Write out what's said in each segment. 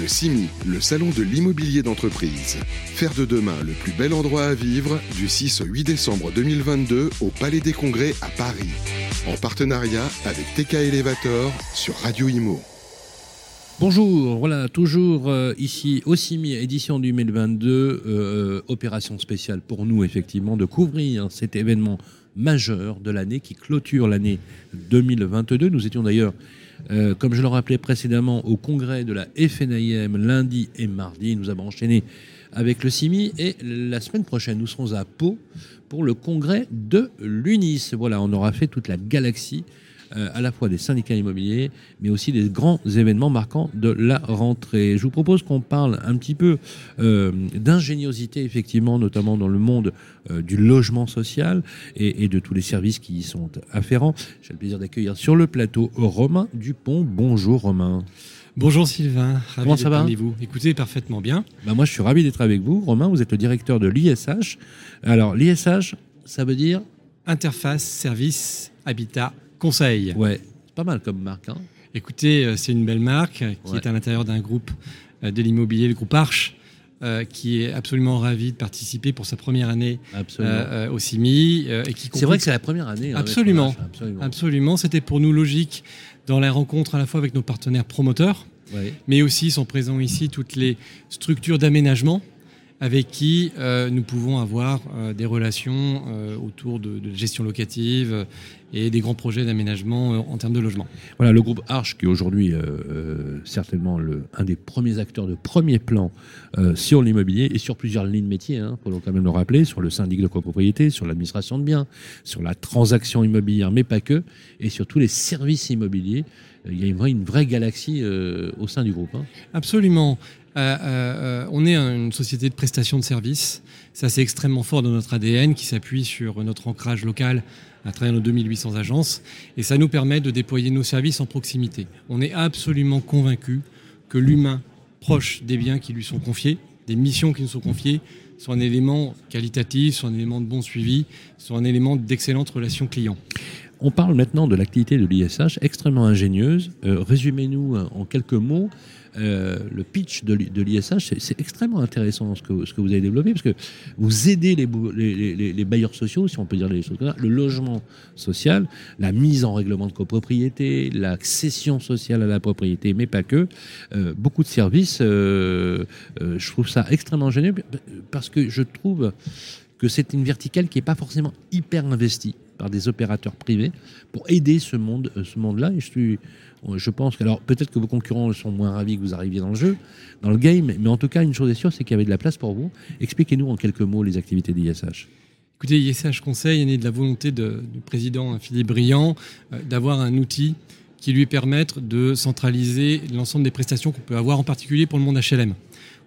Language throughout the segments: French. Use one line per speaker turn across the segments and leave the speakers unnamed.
Le CIMI, le salon de l'immobilier d'entreprise. Faire de demain le plus bel endroit à vivre du 6 au 8 décembre 2022 au Palais des Congrès à Paris. En partenariat avec TK Elevator sur Radio Imo.
Bonjour, voilà, toujours euh, ici au CIMI, édition 2022, euh, opération spéciale pour nous, effectivement, de couvrir cet événement majeur de l'année qui clôture l'année 2022. Nous étions d'ailleurs, comme je le rappelais précédemment, au congrès de la FNIM lundi et mardi. Nous avons enchaîné avec le CIMI et la semaine prochaine, nous serons à Pau pour le congrès de l'UNIS. Voilà, on aura fait toute la galaxie euh, à la fois des syndicats immobiliers, mais aussi des grands événements marquants de la rentrée. Je vous propose qu'on parle un petit peu euh, d'ingéniosité, effectivement, notamment dans le monde euh, du logement social et, de tous les services qui y sont afférents. J'ai le plaisir d'accueillir sur le plateau Romain Dupont. Bonjour Romain.
Bonjour Sylvain,
ravi Comment ça va
vous. Écoutez, parfaitement bien.
Bah moi, je suis ravi d'être avec vous. Romain, vous êtes le directeur de l'ISH. Alors, l'ISH, ça veut dire
Interface, service, habitat, conseil.
Ouais, c'est pas mal comme marque. Hein.
Écoutez, euh, c'est une belle marque qui est à l'intérieur d'un groupe euh, de l'immobilier, le groupe Arche. Euh, qui est absolument ravi de participer pour sa première année au CIMI.
et qui c'est vrai que c'est la première année.
Hein, absolument. absolument. C'était pour nous logique dans la rencontre à la fois avec nos partenaires promoteurs, mais aussi sont présents ici toutes les structures d'aménagement avec qui euh, nous pouvons avoir euh, des relations euh, autour de, gestion locative et des grands projets d'aménagement en termes de logement.
Voilà, le groupe Arche, qui est aujourd'hui certainement le, un des premiers acteurs de premier plan sur l'immobilier et sur plusieurs lignes métiers, hein, faut quand même le rappeler, sur le syndic de copropriété, sur l'administration de biens, sur la transaction immobilière, mais pas que, et sur tous les services immobiliers. Il y a une vraie, une vraie galaxie au sein du groupe. Hein.
Absolument. Euh, euh, on est une société de prestation de services. Ça, c'est extrêmement fort dans notre ADN qui s'appuie sur notre ancrage local à travers nos 2800 agences. Et ça nous permet de déployer nos services en proximité. On est absolument convaincu que l'humain proche des biens qui lui sont confiés, des missions qui nous sont confiées, soit un élément qualitatif, soit un élément de bon suivi, soit un élément d'excellente relation client.
On parle maintenant de l'activité de l'ISH, extrêmement ingénieuse. Euh, résumez-nous en quelques mots euh, le pitch de, l'ISH, c'est extrêmement intéressant ce que, vous avez développé, parce que vous aidez les, bailleurs sociaux, si on peut dire les choses comme ça, le logement social, la mise en règlement de copropriété, l'accession sociale à la propriété, mais pas que. Euh, beaucoup de services, euh, je trouve ça extrêmement génial, parce que je trouve que c'est une verticale qui n'est pas forcément hyper investie par des opérateurs privés pour aider ce monde, ce monde-là. Et je suis, je pense que, alors peut-être que vos concurrents sont moins ravis que vous arriviez dans le jeu, dans le game, mais en tout cas, une chose est sûre, c'est qu'il y avait de la place pour vous. Expliquez-nous en quelques mots les activités d'ISH.
Écoutez, ISH Conseil est né de la volonté du président Philippe Briand euh, d'avoir un outil qui lui permette de centraliser l'ensemble des prestations qu'on peut avoir, en particulier pour le monde HLM. Vous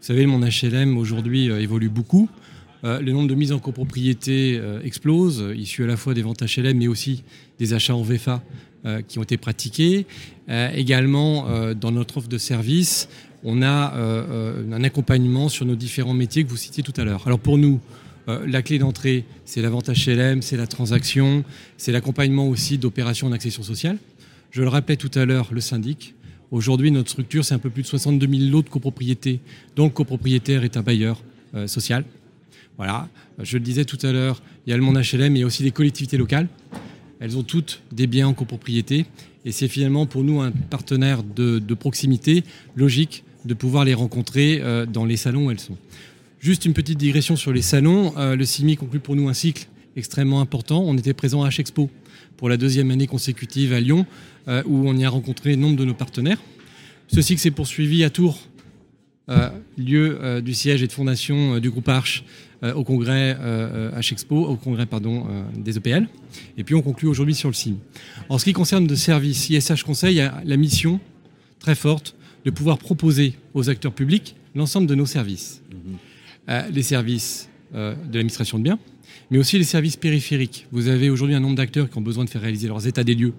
savez, le monde HLM aujourd'hui euh, évolue beaucoup. Euh, le nombre de mises en copropriété explose, issu à la fois des ventes HLM, mais aussi des achats en VFA euh, qui ont été pratiquées. Euh, également, euh, dans notre offre de service, on a un accompagnement sur nos différents métiers que vous citiez tout à l'heure. Alors pour nous, la clé d'entrée, c'est la vente HLM, c'est la transaction, c'est l'accompagnement aussi d'opérations en accession sociale. Je le rappelais tout à l'heure, le syndic. Aujourd'hui, notre structure, c'est un peu plus de 62 000 lots de copropriété, dont le copropriétaire est un bailleur social. Voilà, je le disais tout à l'heure, il y a le monde HLM, mais il y a aussi des collectivités locales. Elles ont toutes des biens en copropriété et c'est finalement pour nous un partenaire de, proximité logique de pouvoir les rencontrer euh, dans les salons où elles sont. Juste une petite digression sur les salons. Euh, le CIMI conclut pour nous un cycle extrêmement important. On était présent à H-Expo pour la deuxième année consécutive à Lyon, euh, où on y a rencontré nombre de nos partenaires. Ce cycle s'est poursuivi à Tours, lieu du siège et de fondation du groupe Arche, euh, au congrès euh, H-Expo, au congrès pardon, euh, des EPL. Et puis on conclut aujourd'hui sur le CIM. En ce qui concerne de services, ISH Conseil a la mission très forte de pouvoir proposer aux acteurs publics l'ensemble de nos services. Mhm. les services de l'administration de biens, mais aussi les services périphériques. Vous avez aujourd'hui un nombre d'acteurs qui ont besoin de faire réaliser leurs états des lieux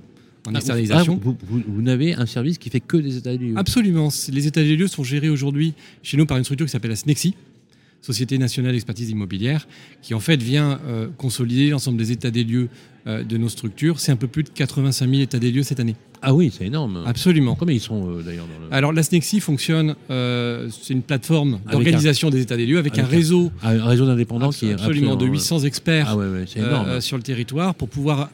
en ah, externalisation.
Ah, vous, n'avez un service qui fait que des états des lieux
Absolument. Les états des lieux sont gérés aujourd'hui chez nous par une structure qui s'appelle la SNEXI, Société nationale d'expertise immobilière, qui en fait vient euh, consolider l'ensemble des états des lieux euh, de nos structures. C'est un peu plus de 85 000 états des lieux cette année.
Ah oui, c'est énorme.
Absolument.
Combien ils sont euh, d'ailleurs dans le...
Alors la SNEXI fonctionne, c'est une plateforme d'organisation des états des lieux avec,
avec
un réseau
un réseau d'indépendants qui est
absolument de 800 experts
Ah ouais, ouais,
sur le territoire pour pouvoir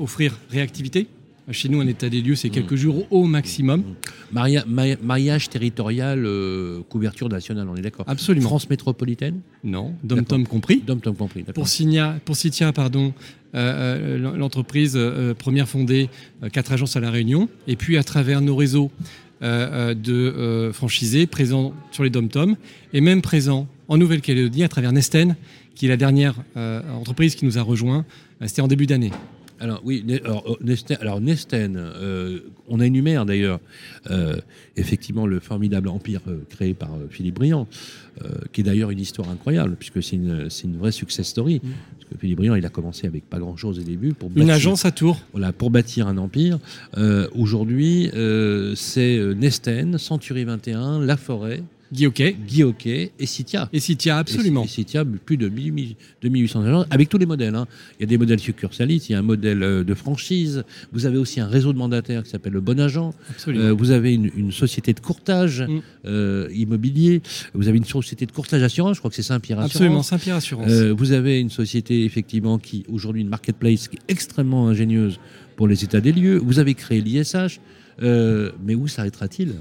offrir réactivité. Chez nous, un état des lieux, c'est quelques jours au maximum.
Maria- ma- maillage territorial, euh, couverture nationale, on est d'accord.
Absolument.
France métropolitaine,
Non, dom-tom compris.
dom tom compris. d'accord.
Pour, Signa, pour Citia, pardon, euh, euh, l'entreprise euh, première fondée, quatre agences à La Réunion, et puis à travers nos réseaux de franchisés présents sur les dom-tom, et même présents en Nouvelle-Calédonie à travers Nesten, qui est la dernière entreprise qui nous a rejoint. C'était en début d'année.
Alors oui, Ne- alors, Nesten, alors, Nesten, euh, on énumère d'ailleurs euh, effectivement le formidable empire euh, créé par Philippe Briand, qui est d'ailleurs une histoire incroyable puisque c'est une, une vraie success story. Parce que Philippe Briand, il a commencé avec pas grand-chose au début pour
Une
bâtir-
agence à Tours.
Voilà, pour bâtir un empire. Aujourd'hui, c'est Nesten, Century 21, La Forêt,
Guy Hockey
Guy Hockey et Citia.
et Citia, absolument.
Et Citia, plus de 1000 2800 agences, avec tous les modèles. hein. Il y a des modèles succursalistes, il y a un modèle euh, de franchise. Vous avez aussi un réseau de mandataires qui s'appelle le Bon Agent. Euh, vous avez une, une société de courtage
Mm.
euh, immobilier. Vous avez une société de courtage assurance. Je crois que c'est Saint-Pierre Assurance.
absolument, Saint-Pierre Assurance.
Euh, vous avez une société effectivement qui aujourd'hui une marketplace qui est extrêmement ingénieuse pour les états des lieux. Vous avez créé l'ISH, mais où s'arrêtera-t-il?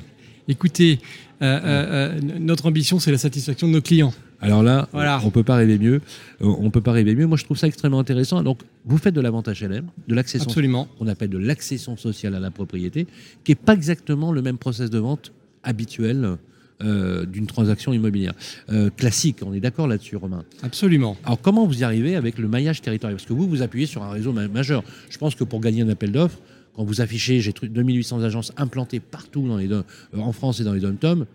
Écoutez, euh, euh, euh, notre ambition, c'est la satisfaction de nos clients.
Alors là,
Voilà.
on peut pas rêver mieux. On peut pas rêver mieux. Moi, je trouve ça extrêmement intéressant. Donc, vous faites de la vente HLM, de l'accession,
Absolument.
qu'on appelle de l'accession sociale à la propriété, qui est pas exactement le même process de vente habituel euh, d'une transaction immobilière Euh, classique. On est d'accord là-dessus, Romain.
Absolument.
Alors comment vous y arrivez avec le maillage territorial? Parce que vous, vous appuyez sur un réseau ma- majeur. Je pense que pour gagner un appel d'offres, quand vous affichez, j'ai tru- 2800 agences implantées partout dans les euh, en France et dans les dom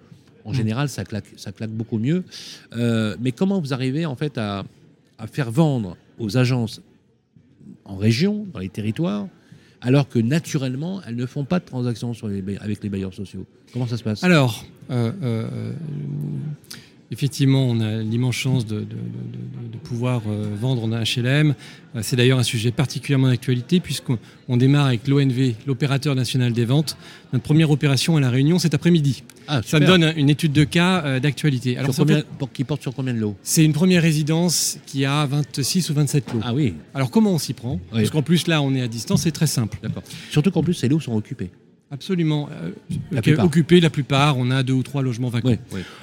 en général, ça claque, ça claque beaucoup mieux. Euh, mais comment vous arrivez en fait à, à faire vendre aux agences en région, dans les territoires, alors que naturellement, elles ne font pas de transactions sur les, avec les bailleurs sociaux? Comment ça se passe?
Alors, euh, euh, effectivement, on a l'immense chance de, de- de- de- de pouvoir euh, vendre en HLM. Euh, C'est d'ailleurs un sujet particulièrement d'actualité puisqu'on on démarre avec l'ONV, l'opérateur national des ventes. Notre première opération à La Réunion cet après-midi.
Ah,
Ça me donne une étude de cas euh, d'actualité. Alors,
Sur
c'est en
combien-
fait-
pour- qui porte sur combien de lots?
C'est une première résidence qui a 26 ou 27 lots.
Ah oui,
Alors, comment on s'y prend?
Oui.
Parce qu'en plus, là, on est à distance, c'est très simple.
d'accord. Surtout qu'en plus, ces lots sont occupés.
Absolument. Euh,
La
occupé la plupart, on a deux ou trois logements vacants.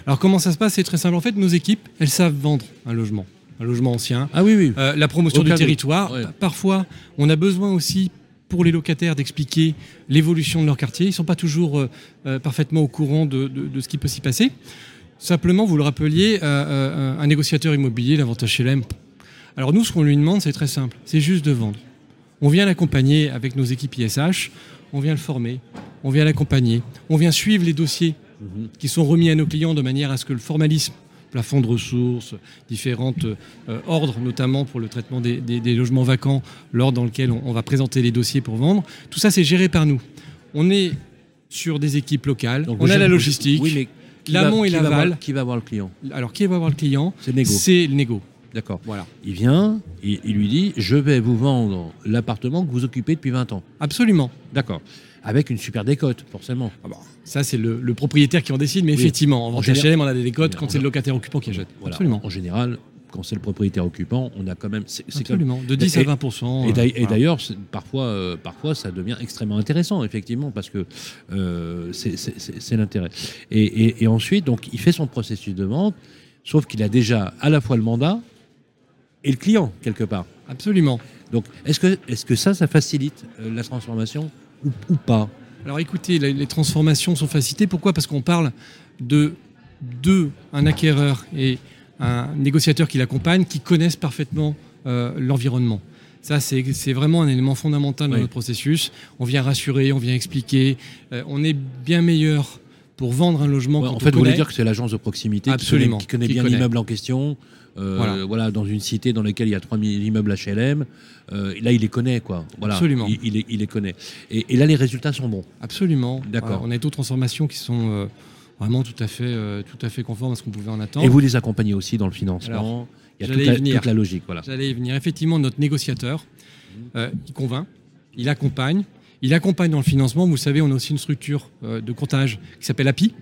Alors comment ça se passe? C'est très simple. En fait, nos équipes, elles savent vendre un logement, un logement ancien.
Ah oui, oui.
Euh, la promotion du territoire.
Ouais.
Parfois, on a besoin aussi pour les locataires d'expliquer l'évolution de leur quartier. Ils ne sont pas toujours euh, parfaitement au courant de, de- de ce qui peut s'y passer. Simplement, vous le rappeliez, un négociateur immobilier, l'avantage HLM. Alors nous, ce qu'on lui demande, c'est très simple. C'est juste de vendre. On vient l'accompagner avec nos équipes ISH, on vient le former, on vient l'accompagner, on vient suivre les dossiers
Mhm.
qui sont remis à nos clients de manière à ce que le formalisme, plafond de ressources, différentes euh, ordres, notamment pour le traitement des, des- des logements vacants, l'ordre dans lequel on, on va présenter les dossiers pour vendre, tout ça c'est géré par nous. On est sur des équipes locales,
Donc,
on a la logistique.
Oui,
l'amont et l'aval.
Qui va voir le client
Alors qui va voir le client C'est le négo.
D'accord.
Voilà.
Il vient, il, il lui dit Je vais vous vendre l'appartement que vous occupez depuis 20 ans.
Absolument.
D'accord. Avec une super décote, forcément.
Ça, c'est le, le propriétaire qui en décide, mais
Oui.
effectivement, en
En
vente
général-
HLM, on a des décotes quand c'est le locataire occupant qui achète.
Voilà.
Absolument.
En général, quand c'est le propriétaire occupant, on a quand même. c'est- c'est comme-
Absolument. De 10
Et-
à 20
Et d'ailleurs-
voilà.
parfois, euh, parfois, ça devient extrêmement intéressant, effectivement, parce que euh, c'est- l'intérêt. Et, et- et ensuite, donc, il fait son processus de vente, sauf qu'il a déjà à la fois le mandat et le client, quelque part.
Absolument.
Donc, est-ce que, est que ça, ça facilite euh, la transformation ou, ou pas?
Alors écoutez, les, les transformations sont facilitées. Pourquoi? Parce qu'on parle de deux, un acquéreur et un négociateur qui l'accompagne, qui connaissent parfaitement euh, l'environnement. Ça, c'est vraiment un élément fondamental dans
Oui.
notre processus. On vient rassurer, on vient expliquer. Euh, on est bien meilleur pour vendre un logement
Ouais, En fait, vous voulez dire que c'est l'agence de proximité qui connaît, qui connaît bien l'immeuble en question. Euh,
Voilà.
voilà. dans une cité dans laquelle il y a 3000 immeubles HLM. euh, là, il les connaît, quoi. Voilà,
Absolument.
Il, il les, il les connaît. Et, et là, les résultats sont bons.
Absolument.
D'accord.
On a des taux de transformation qui sont euh, vraiment tout à fait, euh, tout à fait conforme à ce qu'on pouvait en attendre.
Et vous les accompagnez aussi dans le financement.
Alors,
il y a toute
y
la,
venir.
toute la logique. Voilà.
J'allais y venir. Effectivement, notre négociateur, euh, il convainc, il accompagne. Il accompagne dans le financement. Vous savez, on a aussi une structure euh, de comptage qui s'appelle API.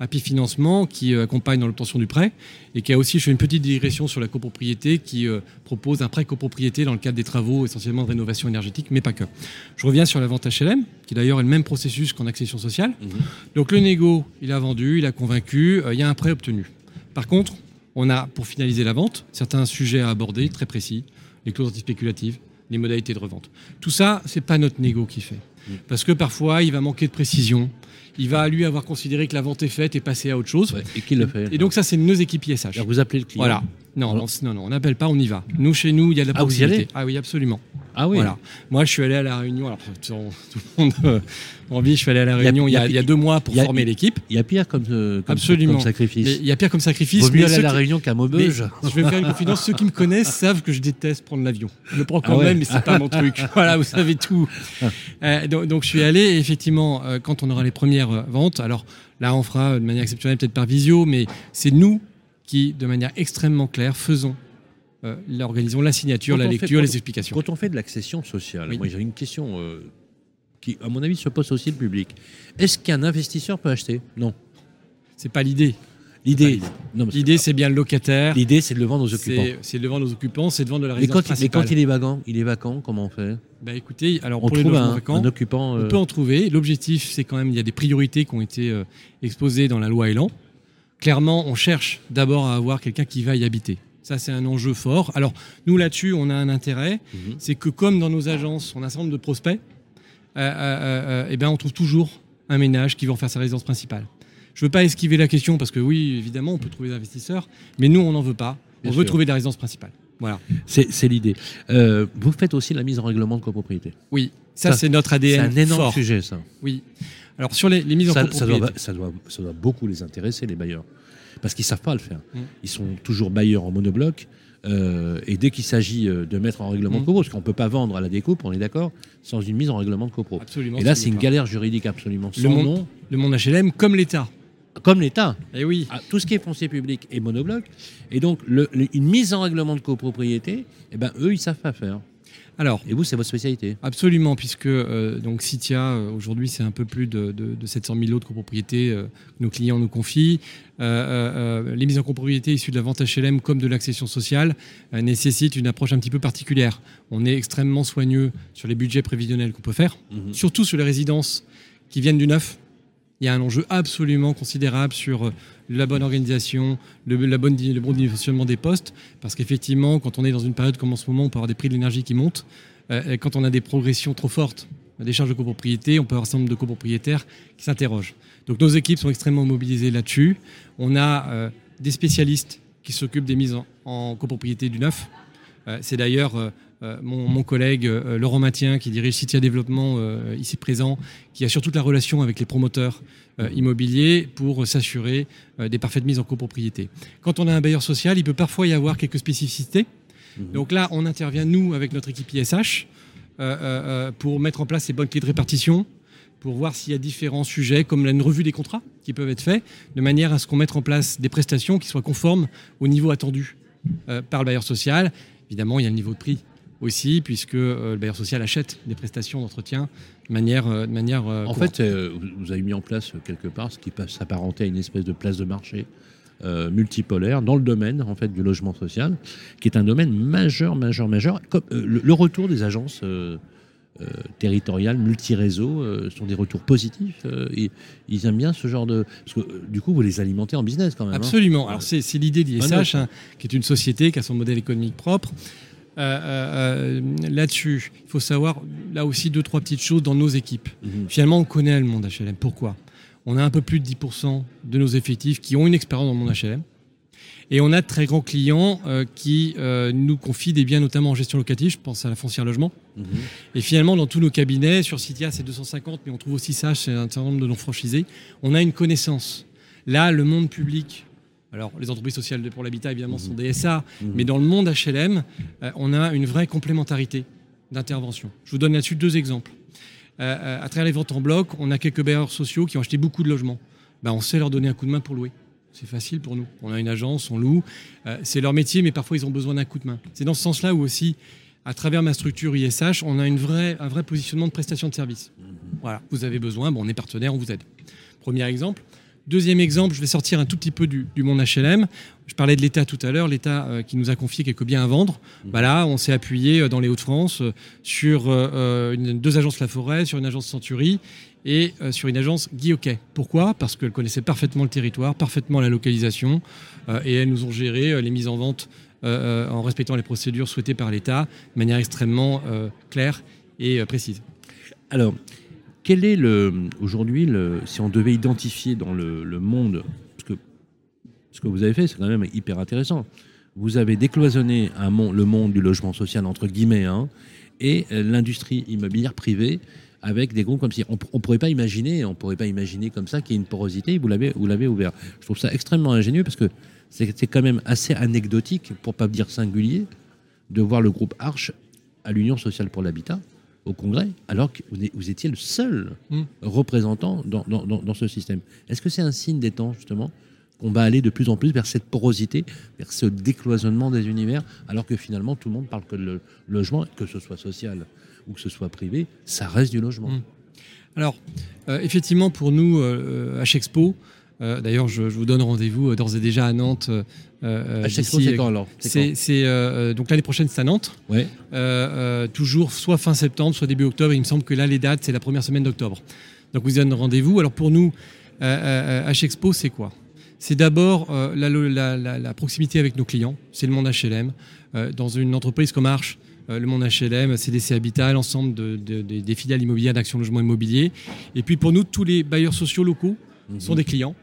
API Financement, qui euh, accompagne dans l'obtention du prêt et qui a aussi, je fais une petite digression sur la copropriété, qui euh, propose un prêt copropriété dans le cadre des travaux essentiellement de rénovation énergétique, mais pas que. Je reviens sur la vente HLM, qui d'ailleurs est le même processus qu'en accession sociale.
Mhm.
Donc le négo, il a vendu, il a convaincu, euh, il y a un prêt obtenu. Par contre, on a, pour finaliser la vente, certains sujets à aborder très précis, les clauses antispéculatives, les modalités de revente. Tout ça, c'est pas notre négo qui fait.
Mm.
Parce que parfois, il va manquer de précision. Il va, lui, avoir considéré que la vente est faite et passer à autre chose.
Ouais, Et qui le fait
Et donc, ça, c'est nos équipes ISH.
Alors, vous appelez le client.
Voilà. Non, non, non, on n'appelle pas, on y va. Nous, chez nous, il y a de la
Ah, vous y allez
Ah oui, absolument.
Ah oui.
Voilà. Moi, je suis allé à la réunion. Alors, tout le monde euh, envie. Je suis allé à la réunion il y a,
il y a-
il y a deux mois pour
a-
former l'équipe.
Il y a pire comme, euh, comme,
Absolument.
comme sacrifice.
Mais il y a pire comme sacrifice.
Vaut mieux aller à la
qui-
réunion qu'à
mais
Maubeuge.
je vais faire une confidence. Ceux qui me connaissent savent que je déteste prendre l'avion. Je le prends quand
Ah ouais.
même, mais c'est pas mon truc. Voilà, vous savez tout. Euh, donc, donc, je suis allé. Et effectivement, euh, quand on aura les premières euh, ventes, alors là, on fera de manière exceptionnelle, peut-être par visio, mais c'est nous qui, de manière extrêmement claire, faisons, euh, l'organisons la signature,
Quand
la
fait-
lecture, les explications.
Quand on fait de l'accession sociale,
Oui.
moi j'ai une question euh, qui, à mon avis, se pose aussi le public. Est-ce qu'un investisseur peut acheter? Non.
C'est pas l'idée.
L'idée,
l'idée.
mais
c'est bien le locataire.
l'idée, c'est de le vendre aux occupants.
C'est de vendre aux occupants, c'est de vendre de la
Mais
résidence
quand, il, mais
principale.
quand il est vacant, il est vacant, comment on fait?
Bah écoutez, alors
On
pour les
un,
vacants,
un occupant.
on
euh,
peut en trouver. L'objectif, c'est quand même, il y a des priorités qui ont été euh, exposées dans la loi Elan. Clairement, on cherche d'abord à avoir quelqu'un qui va y habiter. Ça, c'est un enjeu fort. Alors, nous, là-dessus, on a un intérêt.
Mhm.
C'est que comme dans nos agences, on a un certain nombre de prospects, euh, euh, eh ben, on trouve toujours un ménage qui va en faire sa résidence principale. Je ne veux pas esquiver la question parce que oui, évidemment, on peut trouver des investisseurs, mais nous, on n'en veut pas.
Bien
on veut trouver des résidences principales. Voilà.
C'est c'est l'idée. Euh, vous faites aussi la mise en règlement de copropriété.
Oui, ça,
Ça,
c'est notre
C'est
ADN
un énorme
fort.
sujet, ça.
Oui. Alors sur les, les mises en
Ça, ça,
copropriété.
doit, ça, doit, ça doit beaucoup les intéresser, les bailleurs. Parce qu'ils ne savent pas le faire.
Mm.
Ils sont toujours bailleurs en monobloc. euh, et dès qu'il s'agit euh, de mettre en règlement
Mm.
de copro, parce qu'on ne peut pas vendre à la découpe, on est d'accord, sans une mise en règlement de copro.
Absolument.
Et là,
ce
c'est une galère juridique absolument sans
Le monde-
nom,
Le monde HLM comme l'État.
Comme l'État.
Eh oui.
Tout ce qui est foncier public est monobloc. Et donc, le- le- une mise en règlement de copropriété, eh ben, eux, ils savent pas faire.
Alors,
Et vous, c'est votre spécialité.
absolument, puisque euh, donc Citia, euh, aujourd'hui, c'est un peu plus de, de- de 700 000 lots de copropriété euh, que nos clients nous confient. Euh, les mises en copropriété issues de la vente HLM comme de l'accession sociale nécessitent une approche un petit peu particulière. On est extrêmement soigneux sur les budgets prévisionnels qu'on peut faire,
Mhm.
surtout sur les résidences qui viennent du neuf. Il y a un enjeu absolument considérable sur euh, la bonne organisation, le, bon dimensionnement des postes, parce qu'effectivement, quand on est dans une période comme en ce moment, on peut avoir des prix de l'énergie qui montent. Euh, quand on a des progressions trop fortes des charges de copropriété, on peut avoir un certain nombre de copropriétaires qui s'interrogent. Donc nos équipes sont extrêmement mobilisées là-dessus. On a euh, des spécialistes qui s'occupent des mises en, copropriété du neuf. C'est d'ailleurs mon, mon collègue euh, Laurent Matien, qui dirige Citia Développement, euh, ici présent, qui assure toute la relation avec les promoteurs euh, immobiliers pour s'assurer euh, des parfaites mises en copropriété. Quand on a un bailleur social, il peut parfois y avoir quelques spécificités.
Mhm.
Donc là, on intervient, nous, avec notre équipe ISH, euh, euh, euh, pour mettre en place ces bonnes clés de répartition, pour voir s'il y a différents sujets, comme une revue des contrats qui peuvent être faits, de manière à ce qu'on mette en place des prestations qui soient conformes au niveau attendu euh, par le bailleur social. Évidemment, il y a le niveau de prix aussi, puisque euh, le bailleur social achète des prestations d'entretien de manière, euh, de manière euh,
En
courante.
fait, vous- avez mis en place quelque part ce qui peut s'apparenter à une espèce de place de marché euh, multipolaire dans le domaine en fait du logement social, qui est un domaine majeur, majeur, majeur. Comme, euh, le, le retour des agences euh, territoriales, multi-réseaux, sont des retours positifs. et ils aiment bien ce genre de parce que du coup vous les alimentez en business quand même. hein.
Absolument. Alors c'est l'idée d'ISH, hein, qui est une société qui a son modèle économique propre. Euh, euh, euh, Là-dessus, il faut savoir là aussi deux trois petites choses dans nos équipes.
Mhm.
Finalement, on connaît le monde HLM. Pourquoi? On a un peu plus de 10% de nos effectifs qui ont une expérience dans le monde HLM. Et on a de très grands clients euh, qui euh, nous confient des biens, notamment en gestion locative. Je pense à la foncière logement.
Mhm.
Et finalement, dans tous nos cabinets, sur Citia, c'est 250, mais on trouve aussi ça chez un certain nombre de non-franchisés. On a une connaissance. Là, le monde public, alors les entreprises sociales pour l'habitat, évidemment, sont des SA,
Mhm.
mais dans le monde HLM, euh, on a une vraie complémentarité d'intervention. Je vous donne là-dessus deux exemples. Euh, euh, à travers les ventes en bloc, on a quelques bailleurs sociaux qui ont acheté beaucoup de logements bah, on sait leur donner un coup de main pour louer. C'est facile pour nous. On a une agence, on loue. C'est leur métier, mais parfois ils ont besoin d'un coup de main. C'est dans ce sens-là où aussi, à travers ma structure ISH, on a une vraie, un vrai positionnement de prestation de service. Voilà, vous avez besoin, bon, on est partenaire, on vous aide. Premier exemple. Deuxième exemple, je vais sortir un tout petit peu du, monde HLM. Je parlais de l'État tout à l'heure, l'État euh, qui nous a confié quelques biens à vendre. Voilà, on s'est appuyé euh, dans les Hauts-de-France sur deux agences La Forêt, sur une agence Century et euh, sur une agence Guy Pourquoi? Parce qu'elles connaissaient parfaitement le territoire, parfaitement la localisation, euh, et elles nous ont géré euh, les mises en vente en respectant les procédures souhaitées par l'État de manière extrêmement claire et précise.
Alors, quel est le aujourd'hui, si on devait identifier dans le, monde, parce que ce que vous avez fait, c'est quand même hyper intéressant. Vous avez décloisonné le monde du logement social entre guillemets hein, et l'industrie immobilière privée avec des groupes comme si on, ne pourrait pas imaginer, on pourrait pas imaginer comme ça qu'il y ait une porosité. Vous l'avez, vous l'avez ouvert. Je trouve ça extrêmement ingénieux parce que c'est quand même assez anecdotique, pour pas dire singulier, de voir le groupe Arche à l'Union sociale pour l'habitat au Congrès, alors que vous étiez le seul hmm. représentant dans, dans, dans, ce système. Est-ce que c'est un signe des temps, justement, qu'on va aller de plus en plus vers cette porosité, vers ce décloisonnement des univers, alors que finalement tout le monde parle que le logement, que ce soit social ou que ce soit privé, ça reste du logement? Mmh.
Alors, euh, effectivement, pour nous, euh, H-Expo, euh, d'ailleurs, je, vous donne rendez-vous d'ores et déjà à Nantes.
H-Expo, c'est quand alors
C'est donc l'année prochaine, c'est à Nantes.
Ouais.
toujours soit fin septembre, soit début octobre. Il me semble que là, les dates, c'est la première semaine d'octobre. Donc, vous donne rendez-vous. Alors, pour nous, H-Expo, c'est quoi? C'est d'abord la, la, proximité avec nos clients, c'est le monde HLM. dans une entreprise comme Arche, euh, le monde HLM, CDC Habitat, l'ensemble des filiales immobilières d'Action Logement Immobilier. Et puis pour nous, tous les bailleurs sociaux locaux mhm. sont des clients.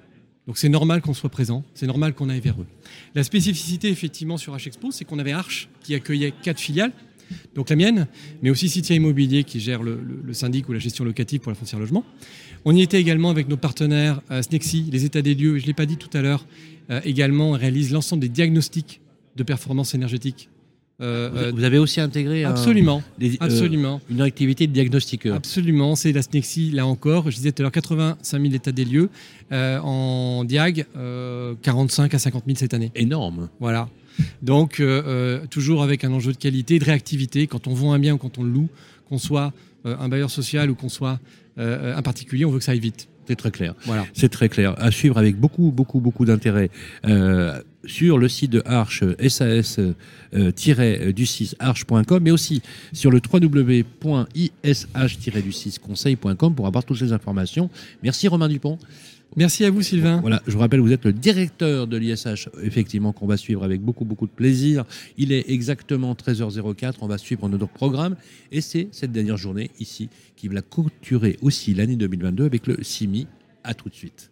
Donc c'est normal qu'on soit présent, c'est normal qu'on aille vers eux. La spécificité effectivement sur H-Expo, c'est qu'on avait Arche qui accueillait quatre filiales, donc la mienne, mais aussi Citia Immobilier qui gère le, syndic ou la gestion locative pour la foncière logement. On y était également avec nos partenaires euh, Snexi, les états des lieux, je ne l'ai pas dit tout à l'heure, euh, également réalise l'ensemble des diagnostics de performance énergétique
euh, euh, vous avez aussi intégré
absolument,
euh,
absolument.
une activité de diagnostic.
Absolument, c'est la SNEXI, là encore. Je disais tout à l'heure 85 000 états des lieux en diag, 45 à 50 000 cette année.
Énorme.
Voilà. Donc, toujours avec un enjeu de qualité, de réactivité, quand on vend un bien ou quand on le loue, qu'on soit un bailleur social ou qu'on soit un particulier, on veut que ça aille vite.
C'est très clair. Voilà. C'est très clair. À suivre avec beaucoup, beaucoup, beaucoup d'intérêt euh, sur le site de Arche, SAS-du6arche.com, euh, mais aussi sur le www.ish-du6conseil.com pour avoir toutes ces informations. Merci Romain Dupont.
Merci à vous, Sylvain.
Voilà, je vous rappelle, vous êtes le directeur de l'ISH, effectivement, qu'on va suivre avec beaucoup, beaucoup de plaisir. Il est exactement 13h04. On va suivre notre programme. Et c'est cette dernière journée ici qui va clôturer aussi l'année 2022 avec le CIMI. À tout de suite.